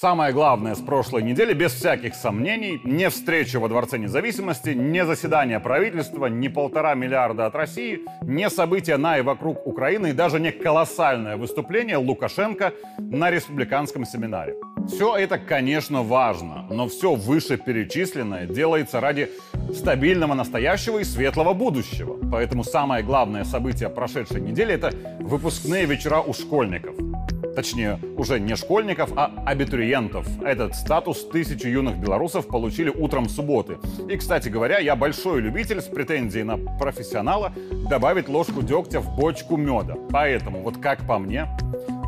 Самое главное с прошлой недели, без всяких сомнений, не встреча во Дворце независимости, не заседание правительства, не полтора миллиарда от России, не события на и вокруг Украины и даже не колоссальное выступление Лукашенко на республиканском семинаре. Все это, конечно, важно, но все вышеперечисленное делается ради стабильного настоящего и светлого будущего. Поэтому самое главное событие прошедшей недели – это выпускные вечера у школьников – точнее, уже не школьников, а абитуриентов. Этот статус тысячи юных белорусов получили утром субботы. И, кстати говоря, я большой любитель с претензией на профессионала добавить ложку дегтя в бочку меда. Поэтому, вот как по мне,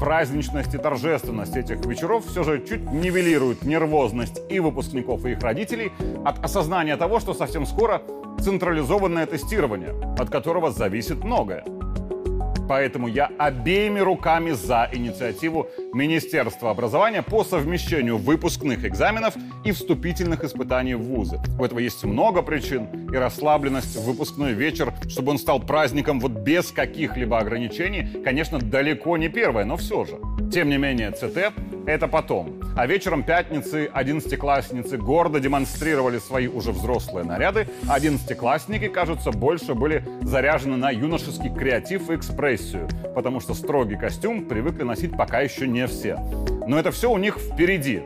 праздничность и торжественность этих вечеров все же чуть нивелируют нервозность и выпускников, и их родителей от осознания того, что совсем скоро централизованное тестирование, от которого зависит многое. Поэтому я обеими руками за инициативу Министерства образования по совмещению выпускных экзаменов и вступительных испытаний в вузы. У этого есть много причин, и расслабленность в выпускной вечер, чтобы он стал праздником вот без каких-либо ограничений, конечно, далеко не первое, но все же. Тем не менее, ЦТ — это потом. А вечером пятницы одиннадцатиклассницы гордо демонстрировали свои уже взрослые наряды. Одиннадцатиклассники, кажется, больше были заряжены на юношеский креатив и экспрессию, потому что строгий костюм привыкли носить пока еще не все. Но это все у них впереди.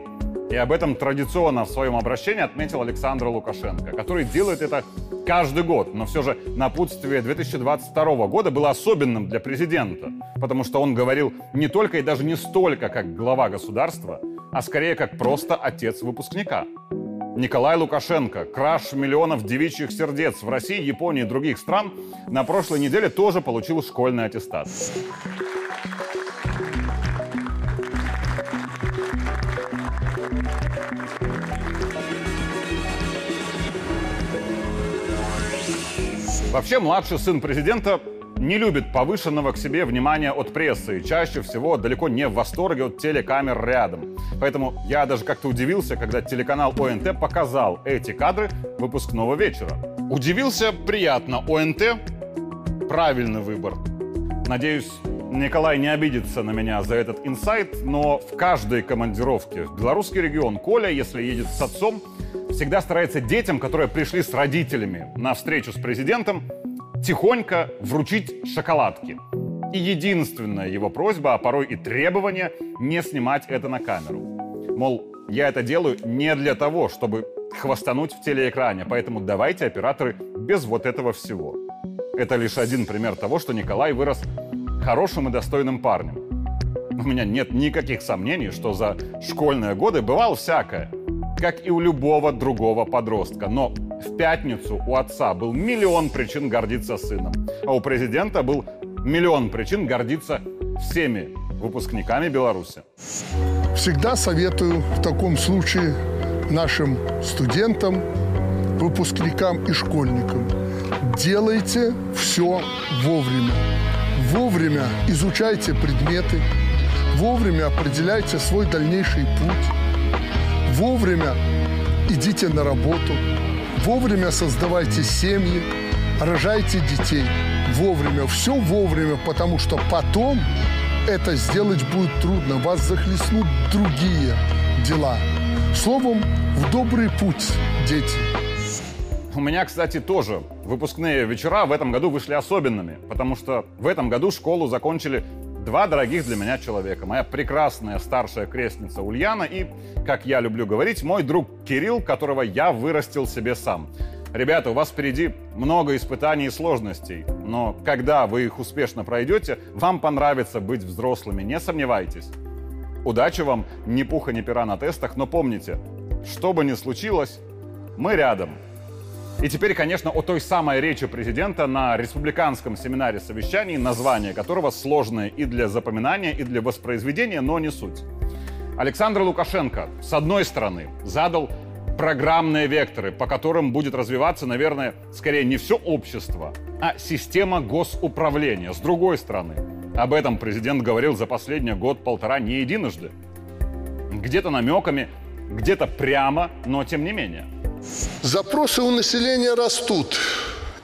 И об этом традиционно в своем обращении отметил Александр Лукашенко, который делает это каждый год. Но все же напутствие 2022 года было особенным для президента, потому что он говорил не только и даже не столько как глава государства, а скорее как просто отец выпускника. Николай Лукашенко, краш миллионов девичьих сердец в России, Японии и других стран, на прошлой неделе тоже получил школьный аттестат. Вообще, младший сын президента не любит повышенного к себе внимания от прессы и чаще всего далеко не в восторге от телекамер рядом. Поэтому я даже как-то удивился, когда телеканал ОНТ показал эти кадры выпускного вечера. Удивился приятно. ОНТ – правильный выбор. Надеюсь, Николай не обидится на меня за этот инсайт, но в каждой командировке в белорусский регион Коля, если едет с отцом, всегда старается детям, которые пришли с родителями на встречу с президентом, тихонько вручить шоколадки. И единственная его просьба, а порой и требование, не снимать это на камеру. Мол, я это делаю не для того, чтобы хвастануть в телеэкране, поэтому давайте, операторы, без вот этого всего. Это лишь один пример того, что Николай вырос хорошим и достойным парнем. У меня нет никаких сомнений, что за школьные годы бывало всякое как и у любого другого подростка. Но в пятницу у отца был миллион причин гордиться сыном, а у президента был миллион причин гордиться всеми выпускниками Беларуси. Всегда советую в таком случае нашим студентам, выпускникам и школьникам. Делайте все вовремя. Вовремя изучайте предметы, вовремя определяйте свой дальнейший путь Вовремя идите на работу, вовремя создавайте семьи, рожайте детей. Вовремя, все вовремя, потому что потом это сделать будет трудно. Вас захлестнут другие дела. Словом, в добрый путь, дети. У меня, кстати, тоже выпускные вечера в этом году вышли особенными, потому что в этом году школу закончили два дорогих для меня человека. Моя прекрасная старшая крестница Ульяна и, как я люблю говорить, мой друг Кирилл, которого я вырастил себе сам. Ребята, у вас впереди много испытаний и сложностей, но когда вы их успешно пройдете, вам понравится быть взрослыми, не сомневайтесь. Удачи вам, ни пуха, ни пера на тестах, но помните, что бы ни случилось, мы рядом – и теперь, конечно, о той самой речи президента на республиканском семинаре совещаний, название которого сложное и для запоминания, и для воспроизведения, но не суть. Александр Лукашенко, с одной стороны, задал программные векторы, по которым будет развиваться, наверное, скорее не все общество, а система госуправления. С другой стороны, об этом президент говорил за последний год-полтора не единожды. Где-то намеками, где-то прямо, но тем не менее. Запросы у населения растут.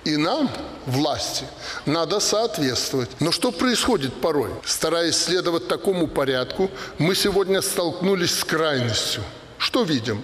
И нам, власти, надо соответствовать. Но что происходит порой? Стараясь следовать такому порядку, мы сегодня столкнулись с крайностью. Что видим?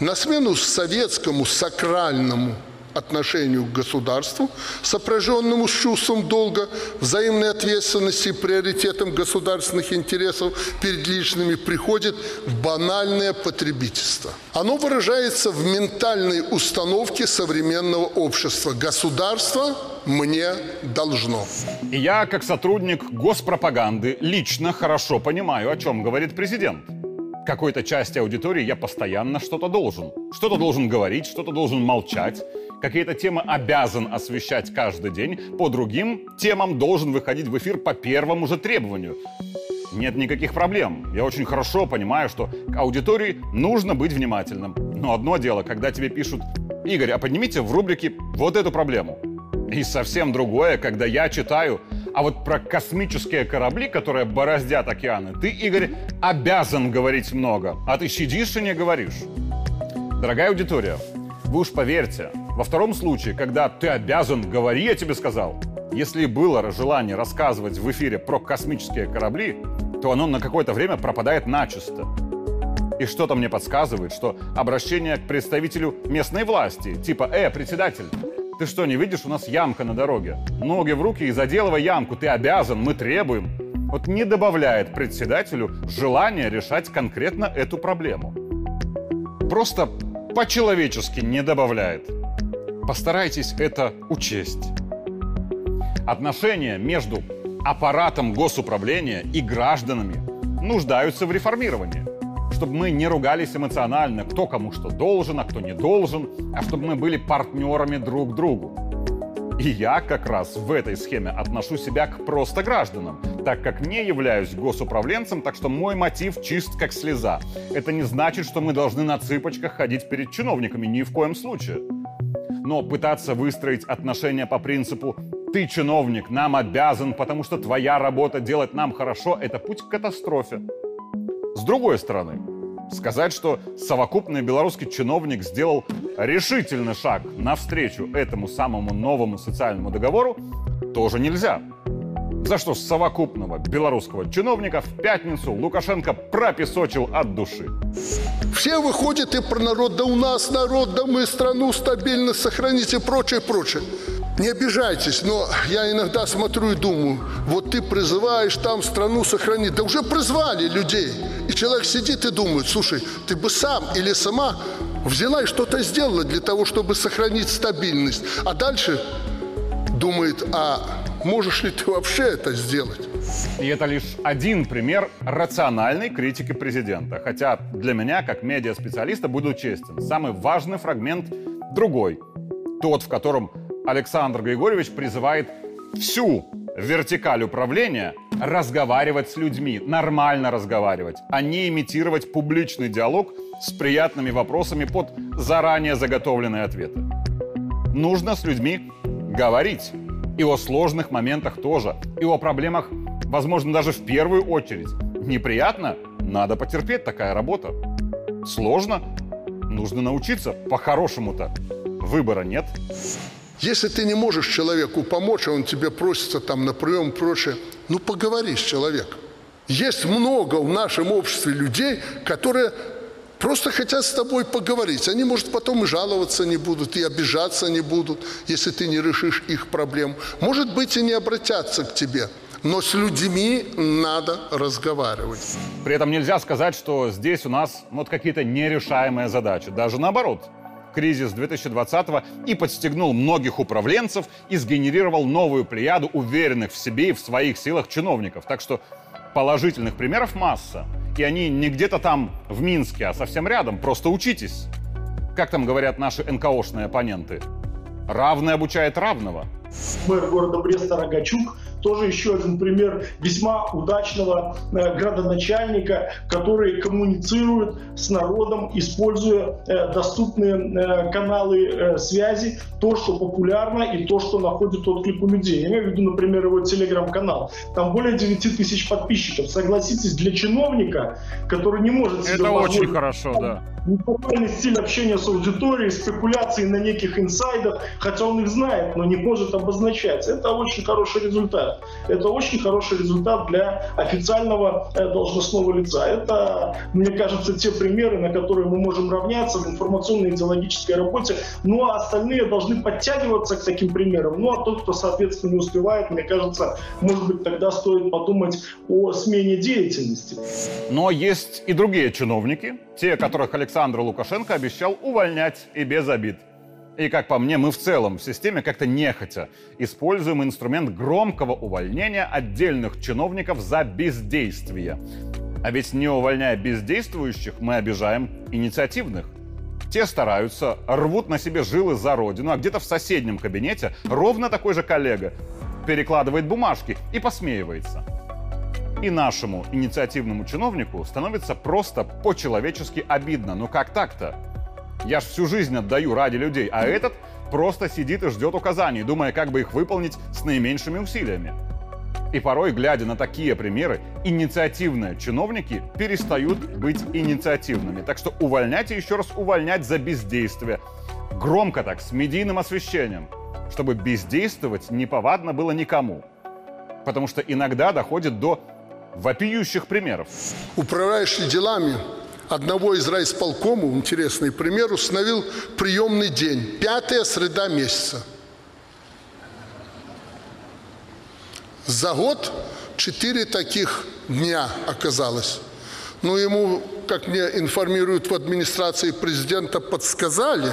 На смену советскому сакральному отношению к государству, сопряженному с чувством долга, взаимной ответственности и приоритетом государственных интересов перед личными, приходит в банальное потребительство. Оно выражается в ментальной установке современного общества. Государство мне должно. Я, как сотрудник госпропаганды, лично хорошо понимаю, о чем говорит президент какой-то части аудитории я постоянно что-то должен. Что-то должен говорить, что-то должен молчать. Какие-то темы обязан освещать каждый день. По другим темам должен выходить в эфир по первому же требованию. Нет никаких проблем. Я очень хорошо понимаю, что к аудитории нужно быть внимательным. Но одно дело, когда тебе пишут «Игорь, а поднимите в рубрике вот эту проблему». И совсем другое, когда я читаю а вот про космические корабли, которые бороздят океаны, ты, Игорь, обязан говорить много. А ты сидишь и не говоришь. Дорогая аудитория, вы уж поверьте, во втором случае, когда ты обязан говорить, я тебе сказал, если было желание рассказывать в эфире про космические корабли, то оно на какое-то время пропадает начисто. И что-то мне подсказывает, что обращение к представителю местной власти, типа «Э, председатель, ты что, не видишь, у нас ямка на дороге? Ноги в руки и заделывай ямку. Ты обязан, мы требуем. Вот не добавляет председателю желания решать конкретно эту проблему. Просто по-человечески не добавляет. Постарайтесь это учесть. Отношения между аппаратом госуправления и гражданами нуждаются в реформировании чтобы мы не ругались эмоционально, кто кому что должен, а кто не должен, а чтобы мы были партнерами друг другу. И я как раз в этой схеме отношу себя к просто гражданам, так как не являюсь госуправленцем, так что мой мотив чист как слеза. Это не значит, что мы должны на цыпочках ходить перед чиновниками, ни в коем случае. Но пытаться выстроить отношения по принципу «ты чиновник, нам обязан, потому что твоя работа делать нам хорошо» — это путь к катастрофе. С другой стороны, сказать, что совокупный белорусский чиновник сделал решительный шаг навстречу этому самому новому социальному договору, тоже нельзя. За что совокупного белорусского чиновника в пятницу Лукашенко пропесочил от души. Все выходят и про народ, да у нас народ, да мы страну стабильно сохранить и прочее, прочее. Не обижайтесь, но я иногда смотрю и думаю, вот ты призываешь там страну сохранить. Да уже призвали людей. И человек сидит и думает, слушай, ты бы сам или сама взяла и что-то сделала для того, чтобы сохранить стабильность. А дальше думает, а можешь ли ты вообще это сделать? И это лишь один пример рациональной критики президента. Хотя для меня, как медиаспециалиста, буду честен, самый важный фрагмент другой. Тот, в котором Александр Григорьевич призывает всю вертикаль управления разговаривать с людьми, нормально разговаривать, а не имитировать публичный диалог с приятными вопросами под заранее заготовленные ответы. Нужно с людьми говорить. И о сложных моментах тоже. И о проблемах, возможно, даже в первую очередь. Неприятно? Надо потерпеть, такая работа. Сложно? Нужно научиться по-хорошему-то. Выбора нет. Если ты не можешь человеку помочь, а он тебе просится там на прием и прочее, ну поговори с человеком. Есть много в нашем обществе людей, которые просто хотят с тобой поговорить. Они, может, потом и жаловаться не будут, и обижаться не будут, если ты не решишь их проблем. Может быть, и не обратятся к тебе. Но с людьми надо разговаривать. При этом нельзя сказать, что здесь у нас вот какие-то нерешаемые задачи. Даже наоборот кризис 2020 и подстегнул многих управленцев и сгенерировал новую плеяду уверенных в себе и в своих силах чиновников. Так что положительных примеров масса. И они не где-то там в Минске, а совсем рядом. Просто учитесь. Как там говорят наши НКОшные оппоненты? Равный обучает равного. Мэр города Бреста Рогачук тоже еще один пример весьма удачного э, градоначальника, который коммуницирует с народом, используя э, доступные э, каналы связи, то, что популярно и то, что находит отклик у людей. Я имею в виду, например, его телеграм-канал. Там более 9 тысяч подписчиков. Согласитесь, для чиновника, который не может себе Это очень хорошо, да неформальный стиль общения с аудиторией, спекуляции на неких инсайдах, хотя он их знает, но не может обозначать. Это очень хороший результат. Это очень хороший результат для официального э, должностного лица. Это, мне кажется, те примеры, на которые мы можем равняться в информационной идеологической работе. Ну а остальные должны подтягиваться к таким примерам. Ну а тот, кто, соответственно, не успевает, мне кажется, может быть, тогда стоит подумать о смене деятельности. Но есть и другие чиновники, те, которых Александр Лукашенко обещал увольнять и без обид. И, как по мне, мы в целом в системе как-то нехотя используем инструмент громкого увольнения отдельных чиновников за бездействие. А ведь не увольняя бездействующих, мы обижаем инициативных. Те стараются, рвут на себе жилы за родину, а где-то в соседнем кабинете ровно такой же коллега перекладывает бумажки и посмеивается и нашему инициативному чиновнику становится просто по-человечески обидно. Ну как так-то? Я ж всю жизнь отдаю ради людей, а этот просто сидит и ждет указаний, думая, как бы их выполнить с наименьшими усилиями. И порой, глядя на такие примеры, инициативные чиновники перестают быть инициативными. Так что увольнять и еще раз увольнять за бездействие. Громко так, с медийным освещением. Чтобы бездействовать неповадно было никому. Потому что иногда доходит до вопиющих примеров. Управляющий делами одного из райисполкомов, интересный пример, установил приемный день, пятая среда месяца. За год четыре таких дня оказалось. Но ему, как мне информируют в администрации президента, подсказали,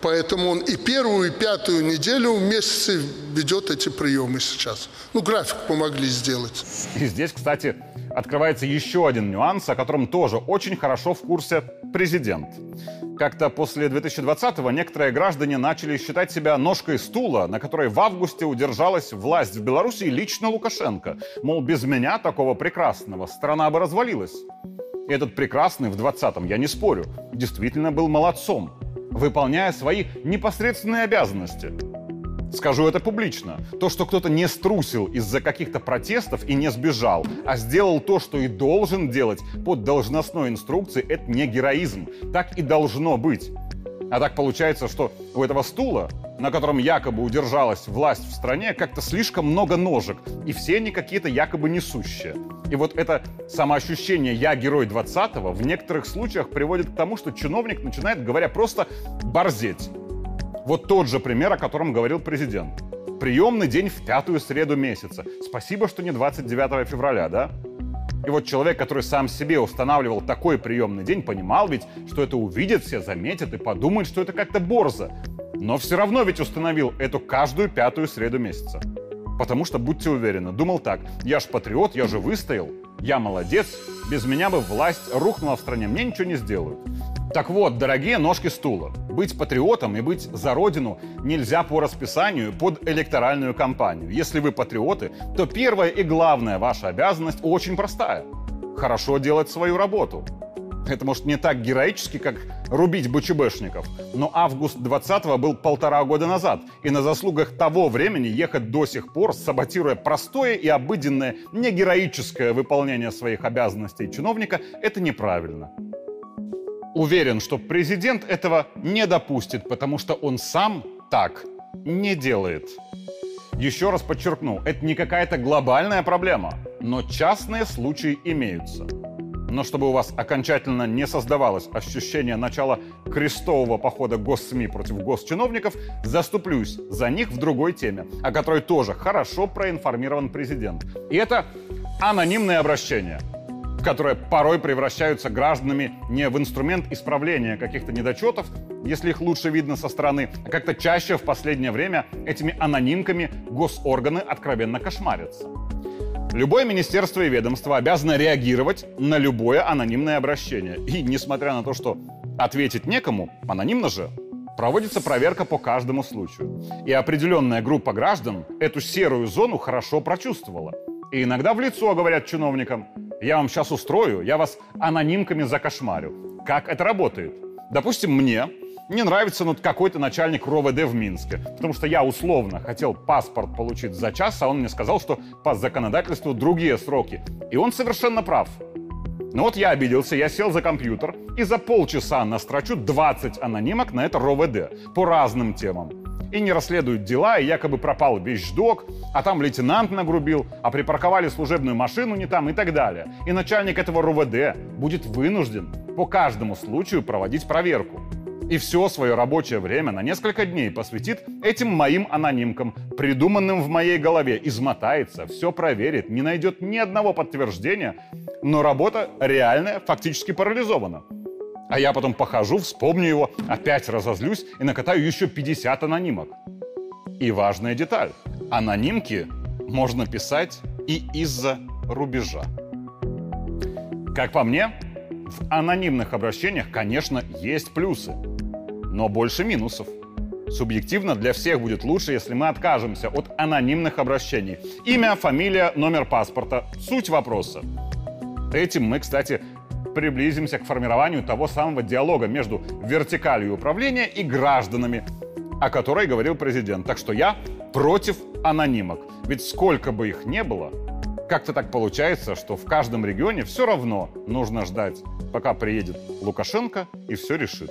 поэтому он и первую, и пятую неделю в месяце ведет эти приемы сейчас. Ну, график помогли сделать. И здесь, кстати, открывается еще один нюанс, о котором тоже очень хорошо в курсе президент. Как-то после 2020-го некоторые граждане начали считать себя ножкой стула, на которой в августе удержалась власть в Беларуси лично Лукашенко. Мол, без меня такого прекрасного страна бы развалилась. И этот прекрасный в 20-м, я не спорю, действительно был молодцом, выполняя свои непосредственные обязанности. Скажу это публично. То, что кто-то не струсил из-за каких-то протестов и не сбежал, а сделал то, что и должен делать под должностной инструкцией, это не героизм. Так и должно быть. А так получается, что у этого стула, на котором якобы удержалась власть в стране, как-то слишком много ножек, и все они какие-то якобы несущие. И вот это самоощущение «я герой 20-го» в некоторых случаях приводит к тому, что чиновник начинает, говоря просто, борзеть. Вот тот же пример, о котором говорил президент. Приемный день в пятую среду месяца. Спасибо, что не 29 февраля, да? И вот человек, который сам себе устанавливал такой приемный день, понимал ведь, что это увидят все, заметят и подумают, что это как-то борзо. Но все равно ведь установил эту каждую пятую среду месяца. Потому что, будьте уверены, думал так, я ж патриот, я же выстоял, я молодец, без меня бы власть рухнула в стране, мне ничего не сделают. Так вот, дорогие ножки стула, быть патриотом и быть за родину нельзя по расписанию под электоральную кампанию. Если вы патриоты, то первая и главная ваша обязанность очень простая. Хорошо делать свою работу. Это, может, не так героически, как рубить БЧБшников, но август 20-го был полтора года назад, и на заслугах того времени ехать до сих пор, саботируя простое и обыденное, не героическое выполнение своих обязанностей чиновника, это неправильно. Уверен, что президент этого не допустит, потому что он сам так не делает. Еще раз подчеркну, это не какая-то глобальная проблема, но частные случаи имеются. Но чтобы у вас окончательно не создавалось ощущение начала крестового похода госсми против госчиновников, заступлюсь за них в другой теме, о которой тоже хорошо проинформирован президент. И это анонимное обращение – которые порой превращаются гражданами не в инструмент исправления каких-то недочетов, если их лучше видно со стороны, а как-то чаще в последнее время этими анонимками госорганы откровенно кошмарятся. Любое министерство и ведомство обязано реагировать на любое анонимное обращение. И несмотря на то, что ответить некому, анонимно же, проводится проверка по каждому случаю. И определенная группа граждан эту серую зону хорошо прочувствовала. И иногда в лицо говорят чиновникам, я вам сейчас устрою, я вас анонимками закошмарю. Как это работает? Допустим, мне не нравится ну, какой-то начальник РОВД в Минске, потому что я условно хотел паспорт получить за час, а он мне сказал, что по законодательству другие сроки. И он совершенно прав. Ну вот я обиделся, я сел за компьютер и за полчаса настрочу 20 анонимок на это РОВД по разным темам. И не расследуют дела, и якобы пропал вещдок, а там лейтенант нагрубил, а припарковали служебную машину не там и так далее. И начальник этого РОВД будет вынужден по каждому случаю проводить проверку и все свое рабочее время на несколько дней посвятит этим моим анонимкам, придуманным в моей голове, измотается, все проверит, не найдет ни одного подтверждения, но работа реальная, фактически парализована. А я потом похожу, вспомню его, опять разозлюсь и накатаю еще 50 анонимок. И важная деталь. Анонимки можно писать и из-за рубежа. Как по мне, в анонимных обращениях, конечно, есть плюсы но больше минусов. Субъективно для всех будет лучше, если мы откажемся от анонимных обращений. Имя, фамилия, номер паспорта. Суть вопроса. Этим мы, кстати, приблизимся к формированию того самого диалога между вертикалью управления и гражданами, о которой говорил президент. Так что я против анонимок. Ведь сколько бы их не было, как-то так получается, что в каждом регионе все равно нужно ждать, пока приедет Лукашенко и все решит.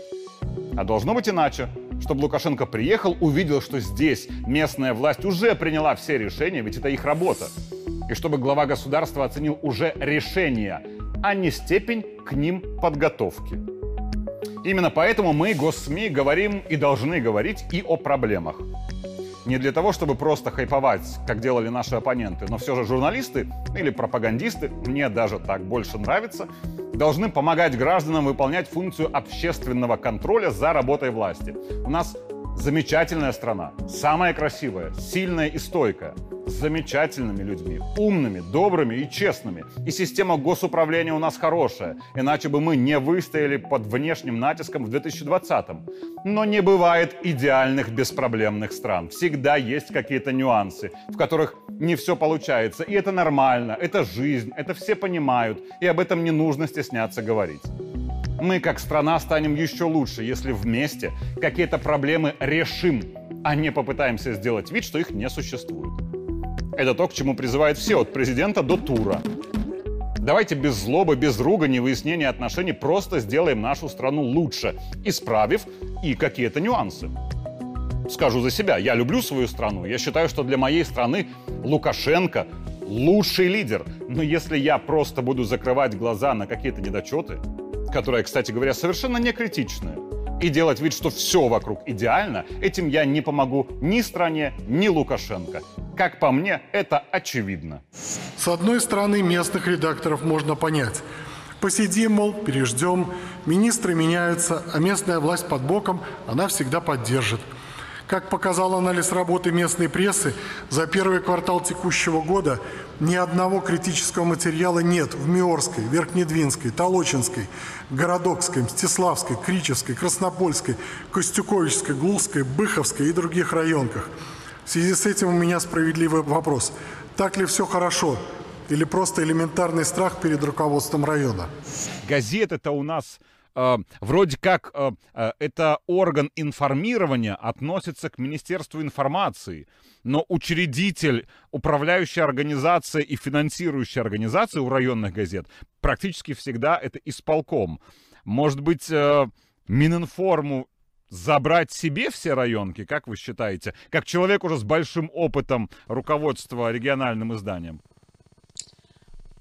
А должно быть иначе. Чтобы Лукашенко приехал, увидел, что здесь местная власть уже приняла все решения, ведь это их работа. И чтобы глава государства оценил уже решения, а не степень к ним подготовки. Именно поэтому мы, госсми, говорим и должны говорить и о проблемах. Не для того, чтобы просто хайповать, как делали наши оппоненты, но все же журналисты или пропагандисты, мне даже так больше нравится, должны помогать гражданам выполнять функцию общественного контроля за работой власти. У нас замечательная страна, самая красивая, сильная и стойкая, с замечательными людьми, умными, добрыми и честными. И система госуправления у нас хорошая, иначе бы мы не выстояли под внешним натиском в 2020-м. Но не бывает идеальных беспроблемных стран. Всегда есть какие-то нюансы, в которых не все получается. И это нормально, это жизнь, это все понимают, и об этом не нужно стесняться говорить. Мы, как страна, станем еще лучше, если вместе какие-то проблемы решим, а не попытаемся сделать вид, что их не существует. Это то, к чему призывают все, от президента до тура. Давайте без злобы, без ругани, выяснения отношений просто сделаем нашу страну лучше, исправив и какие-то нюансы. Скажу за себя, я люблю свою страну. Я считаю, что для моей страны Лукашенко лучший лидер. Но если я просто буду закрывать глаза на какие-то недочеты, которая, кстати говоря, совершенно не критичная, и делать вид, что все вокруг идеально, этим я не помогу ни стране, ни Лукашенко. Как по мне, это очевидно. С одной стороны, местных редакторов можно понять. Посидим, мол, переждем, министры меняются, а местная власть под боком, она всегда поддержит – как показал анализ работы местной прессы, за первый квартал текущего года ни одного критического материала нет в Миорской, Верхнедвинской, Толочинской, Городокской, Мстиславской, Кричевской, Краснопольской, Костюковичской, Глузской, Быховской и других районках. В связи с этим у меня справедливый вопрос. Так ли все хорошо? Или просто элементарный страх перед руководством района? Газеты-то у нас э, вроде как э, э, это орган информирования относится к Министерству информации, но учредитель, управляющая организация и финансирующая организация у районных газет практически всегда это исполком. Может быть, э, Мининформу забрать себе все районки, как вы считаете, как человек уже с большим опытом руководства региональным изданием?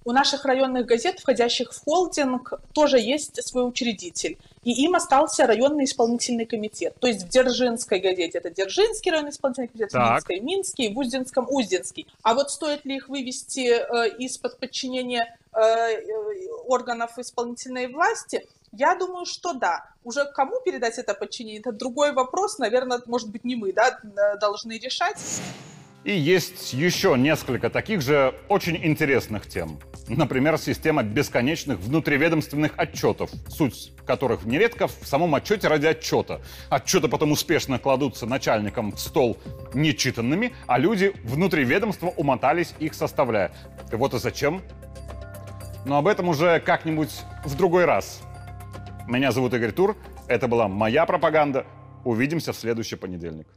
У наших районных газет, входящих в холдинг, тоже есть свой учредитель. И им остался районный исполнительный комитет. То есть в Дзержинской газете это Дзержинский районный исполнительный комитет, так. в Минской – Минский, в Узденском – Узденский. А вот стоит ли их вывести э, из-под подчинения э, органов исполнительной власти, я думаю, что да. Уже кому передать это подчинение, это другой вопрос. Наверное, может быть, не мы да, должны решать. И есть еще несколько таких же очень интересных тем. Например, система бесконечных внутриведомственных отчетов, суть которых нередко в самом отчете ради отчета. Отчеты потом успешно кладутся начальникам в стол нечитанными, а люди внутри ведомства умотались их составляя. И вот и зачем. Но об этом уже как-нибудь в другой раз. Меня зовут Игорь Тур. Это была моя пропаганда. Увидимся в следующий понедельник.